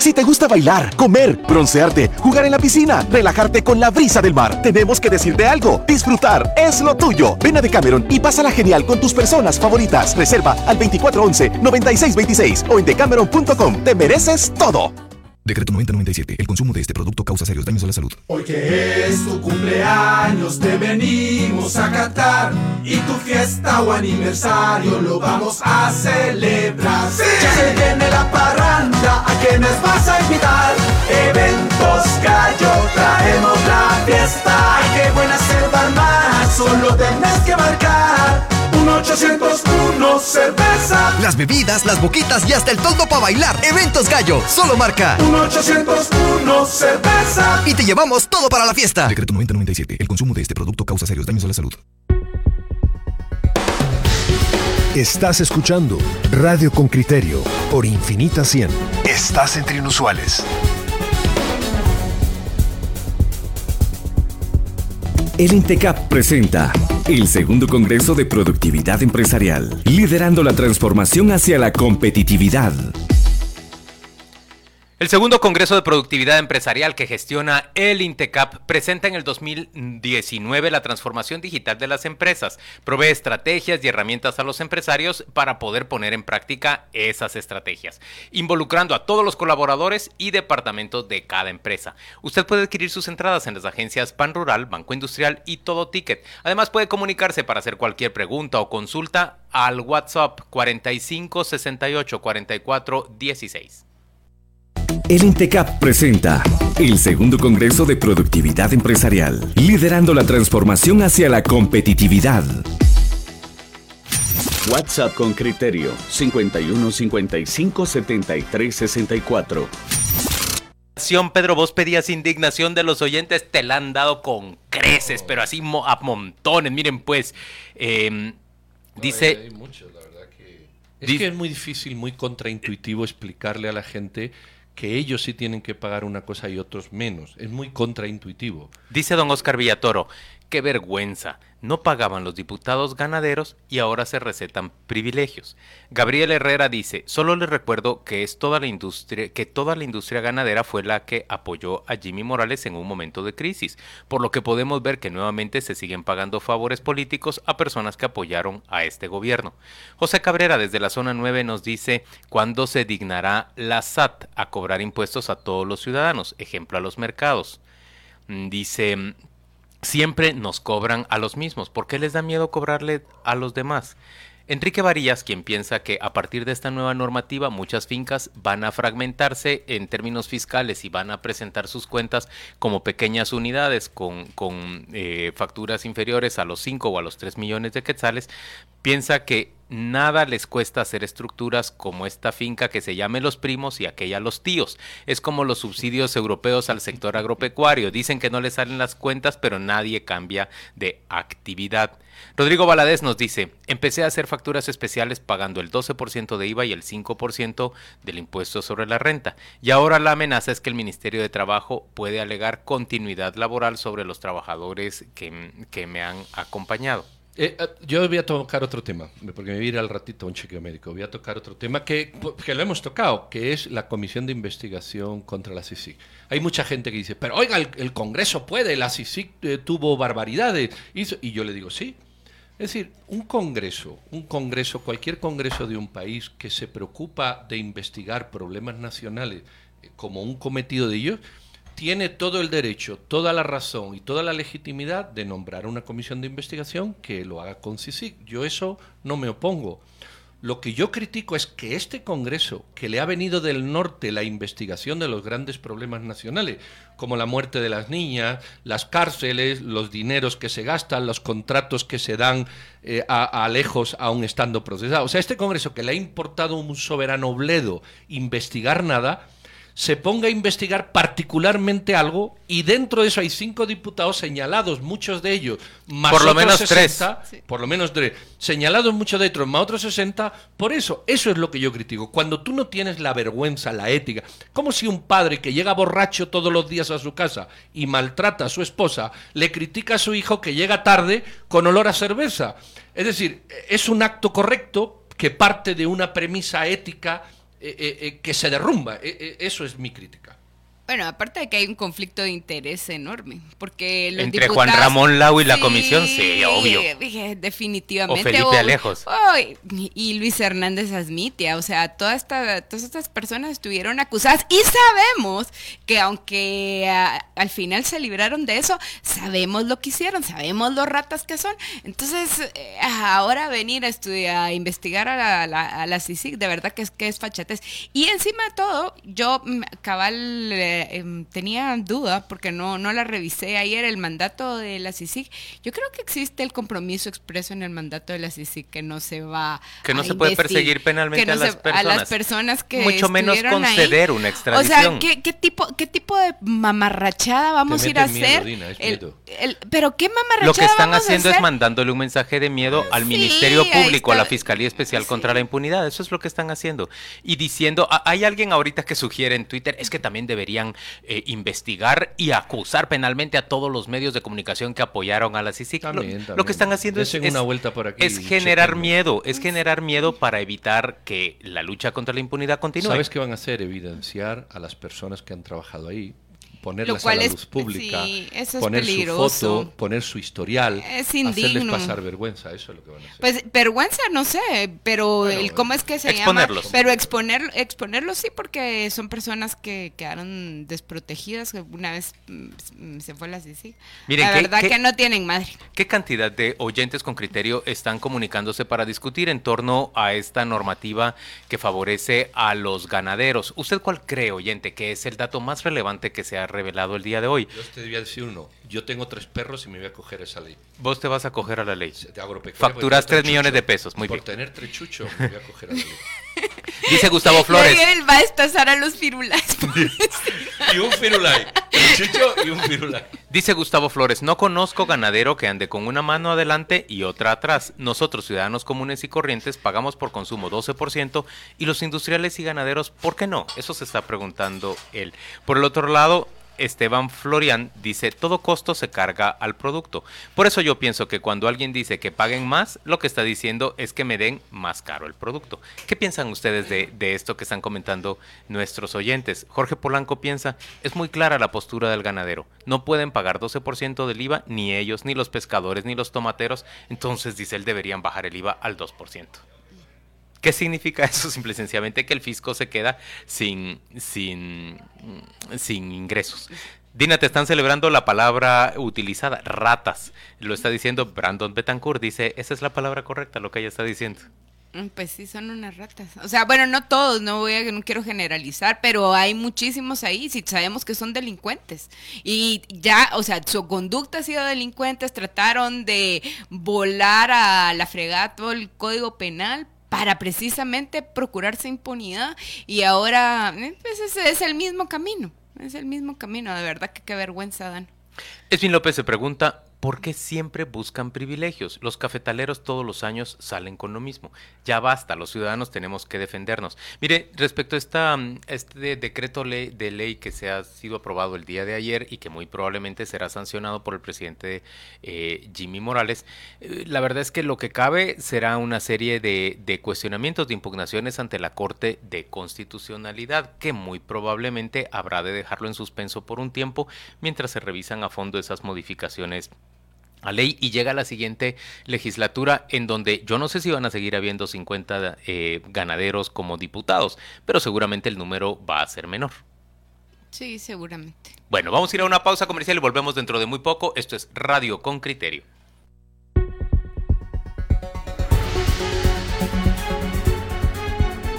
Si te gusta bailar, comer, broncearte, jugar en la piscina, relajarte con la brisa del mar, tenemos que decirte algo. Disfrutar es lo tuyo. Ven a Decameron y pásala genial con tus personas favoritas. Reserva al 2411-9626 o en decameron.com. Te mereces todo. Decreto 9097. El consumo de este producto causa serios daños a la salud. Hoy que es tu cumpleaños te venimos a cantar y tu fiesta o aniversario lo vamos a celebrar. Ya se viene la parranda, ¿a quienes vas a invitar? Eventos Gallo, traemos la fiesta. Qué buena selva más, solo tenés que marcar. 801 cerveza. Las bebidas, las boquitas y hasta el toldo para bailar. Eventos Gallo, solo marca. 1801 cerveza. Y te llevamos todo para la fiesta. Decreto 9097. El consumo de este producto causa serios daños a la salud. Estás escuchando Radio con Criterio por Infinita 100. Estás entre inusuales. El INTECAP presenta el segundo Congreso de Productividad Empresarial, liderando la transformación hacia la competitividad. El segundo Congreso de Productividad Empresarial que gestiona el INTECAP presenta en el 2019 la transformación digital de las empresas. Provee estrategias y herramientas a los empresarios para poder poner en práctica esas estrategias, involucrando a todos los colaboradores y departamentos de cada empresa. Usted puede adquirir sus entradas en las agencias Pan Rural, Banco Industrial y Todo Ticket. Además puede comunicarse para hacer cualquier pregunta o consulta al WhatsApp 45 68 44 16. El INTECAP presenta el segundo Congreso de Productividad Empresarial, liderando la transformación hacia la competitividad. WhatsApp con criterio 51 55 73 64. Pedro, vos pedías indignación de los oyentes, te la han dado con creces, pero así a montones. Miren, pues, em, dice. Es que es muy difícil, muy contraintuitivo explicarle a la gente que ellos sí tienen que pagar una cosa y otros menos. Es muy contraintuitivo. Dice don Oscar Villatoro, qué vergüenza no pagaban los diputados ganaderos y ahora se recetan privilegios. Gabriel Herrera dice, solo les recuerdo que es toda la industria, que toda la industria ganadera fue la que apoyó a Jimmy Morales en un momento de crisis, por lo que podemos ver que nuevamente se siguen pagando favores políticos a personas que apoyaron a este gobierno. José Cabrera desde la zona 9 nos dice, ¿cuándo se dignará la SAT a cobrar impuestos a todos los ciudadanos? Ejemplo a los mercados. Mm, dice, siempre nos cobran a los mismos. ¿Por qué les da miedo cobrarle a los demás? Enrique Varillas, quien piensa que a partir de esta nueva normativa muchas fincas van a fragmentarse en términos fiscales y van a presentar sus cuentas como pequeñas unidades con, con eh, facturas inferiores a los 5 o a los 3 millones de quetzales, piensa que nada les cuesta hacer estructuras como esta finca que se llame Los Primos y aquella Los Tíos. Es como los subsidios europeos al sector agropecuario. Dicen que no les salen las cuentas, pero nadie cambia de actividad. Rodrigo Valadez nos dice, empecé a hacer facturas especiales pagando el 12% de IVA y el 5% del impuesto sobre la renta. Y ahora la amenaza es que el Ministerio de Trabajo puede alegar continuidad laboral sobre los trabajadores que, que me han acompañado. Eh, eh, yo voy a tocar otro tema, porque me voy a ir al ratito a un chequeo médico. Voy a tocar otro tema que, que lo hemos tocado, que es la Comisión de Investigación contra la CICIC. Hay mucha gente que dice, pero oiga, el, Congreso puede, la CICIC eh, tuvo barbaridades. y yo le digo, sí. Es decir, un Congreso, un Congreso, cualquier Congreso de un país que se preocupa de investigar problemas nacionales como un cometido de ellos, tiene todo el derecho, toda la razón y toda la legitimidad de nombrar una comisión de investigación que lo haga con CICIC. Yo eso no me opongo. Lo que yo critico es que este Congreso, que le ha venido del norte la investigación de los grandes problemas nacionales, como la muerte de las niñas, las cárceles, los dineros que se gastan, los contratos que se dan eh, a, a, lejos aún estando procesados. O sea, este Congreso que le ha importado un soberano bledo investigar nada, se ponga a investigar particularmente algo y dentro de eso hay cinco diputados señalados, muchos de ellos, más por lo menos 60, por lo menos tres, señalados muchos de otros, más otros 60, por eso, eso es lo que yo critico. Cuando tú no tienes la vergüenza, la ética, como si un padre que llega borracho todos los días a su casa y maltrata a su esposa, le critica a su hijo que llega tarde con olor a cerveza. Es decir, es un acto correcto que parte de una premisa ética eh, eh, eh, que se derrumba. eso es mi crítica. Bueno, aparte de que hay un conflicto de interés enorme, porque entre Juan Ramón Lau y la comisión, sí, obvio. Definitivamente. O Felipe Alejos. y Luis Hernández Asmitia, o sea, toda esta, todas estas personas estuvieron acusadas y sabemos que aunque ah, al final se libraron de eso, sabemos lo que hicieron, sabemos los ratas que son. Entonces, eh, ahora venir a estudiar, a investigar a la, a la, CICIC, de verdad que es que es fachatez. Y encima de todo, yo mm, cabal eh, Em, tenía duda porque no, no la revisé ayer, el mandato de la CICIG. Yo creo que existe el compromiso expreso en el mandato de la CICIG que no se va Que no se puede perseguir penalmente a, las personas. a las personas que Mucho menos conceder una extradición. O sea, ¿qué, tipo, ¿qué tipo de mamarrachada vamos a ir a hacer? pero ¿qué mamarrachada Lo que están haciendo es mandándole un mensaje de miedo al Ministerio Público, a la Fiscalía Especial contra la Impunidad. Eso es lo que están haciendo. Y diciendo, hay alguien ahorita que sugiere en Twitter, es que también deberían eh, investigar y acusar penalmente a todos los medios de comunicación que apoyaron a la CICIC. Lo, que están haciendo es, una vuelta por aquí, es generar miedo, es generar miedo para evitar que la lucha contra la impunidad continúe. ¿Sabes qué van a hacer? Evidenciar a las personas que han trabajado ahí, ponerlas a la luz pública, poner su foto, poner su historial, hacerles pasar vergüenza, eso es lo que van a hacer. Pues vergüenza no sé, pero el cómo es que se exponerlos. llama, pero exponer, exponerlos sí porque son personas que quedaron desprotegidas una vez mm, se fue la sí. la verdad que no tienen madre. ¿Qué cantidad de oyentes con criterio están comunicándose para discutir en torno a esta normativa que favorece a los ganaderos? ¿Usted cuál cree, oyente, que es el dato más relevante que se ha revelado el día de hoy. Yo te debía decir uno. Yo tengo tres perros y me voy a coger esa ley. Vos te vas a coger a la ley. Facturas tres millones de pesos. Muy Por tener tres chuchos me voy a coger a la ley. Dice Gustavo Flores. Él va a estazar a los firulais. y un firulai. chucho y un firulai. Dice Gustavo Flores, no conozco ganadero que ande con una mano adelante y otra atrás. Nosotros, ciudadanos comunes y corrientes, pagamos por consumo 12% y los industriales y ganaderos, ¿por qué no? Eso se está preguntando él. Por el otro lado, Esteban Florian dice, todo costo se carga al producto. Por eso yo pienso que cuando alguien dice que paguen más, lo que está diciendo es que me den más caro el producto. ¿Qué piensan ustedes de, esto que están comentando nuestros oyentes? Jorge Polanco piensa, es muy clara la postura del ganadero. No pueden pagar 12% del IVA, ni ellos, ni los pescadores, ni los tomateros. Entonces, dice él, deberían bajar el IVA al 2%. ¿Qué significa eso? Simple y sencillamente que el fisco se queda sin, sin, sin ingresos. Dina, te están celebrando la palabra utilizada, ratas. Lo está diciendo Brandon Betancourt. Dice, esa es la palabra correcta, lo que ella está diciendo. Mm, pues sí, son unas ratas. O sea, bueno, no todos, no voy a, no quiero generalizar, pero hay muchísimos ahí, si sabemos que son delincuentes. Y ya, o sea, su conducta ha sido delincuentes, trataron de volar a la fregata todo el código penal, para precisamente procurarse impunidad y ahora eh, pues ese es el mismo camino, es el mismo camino, de verdad que qué vergüenza dan. Esvin López se pregunta, ¿Por qué siempre buscan privilegios? Los cafetaleros todos los años salen con lo mismo. Ya basta, los ciudadanos tenemos que defendernos. Mire, respecto a esta, mm, este decreto ley, de ley que se ha sido aprobado el día de ayer y que muy probablemente será sancionado por el presidente eh, Jimmy Morales, eh, la verdad es que lo que cabe será una serie de, de cuestionamientos, de impugnaciones ante la Corte de Constitucionalidad, que muy probablemente habrá de dejarlo en suspenso por un tiempo mientras se revisan a fondo esas modificaciones a ley y llega la siguiente legislatura en donde yo no sé si van a seguir habiendo 50 eh, ganaderos como diputados, pero seguramente el número va a ser menor. Sí, seguramente. Bueno, vamos a ir a una pausa comercial y volvemos dentro de muy poco. Esto es Radio con Criterio.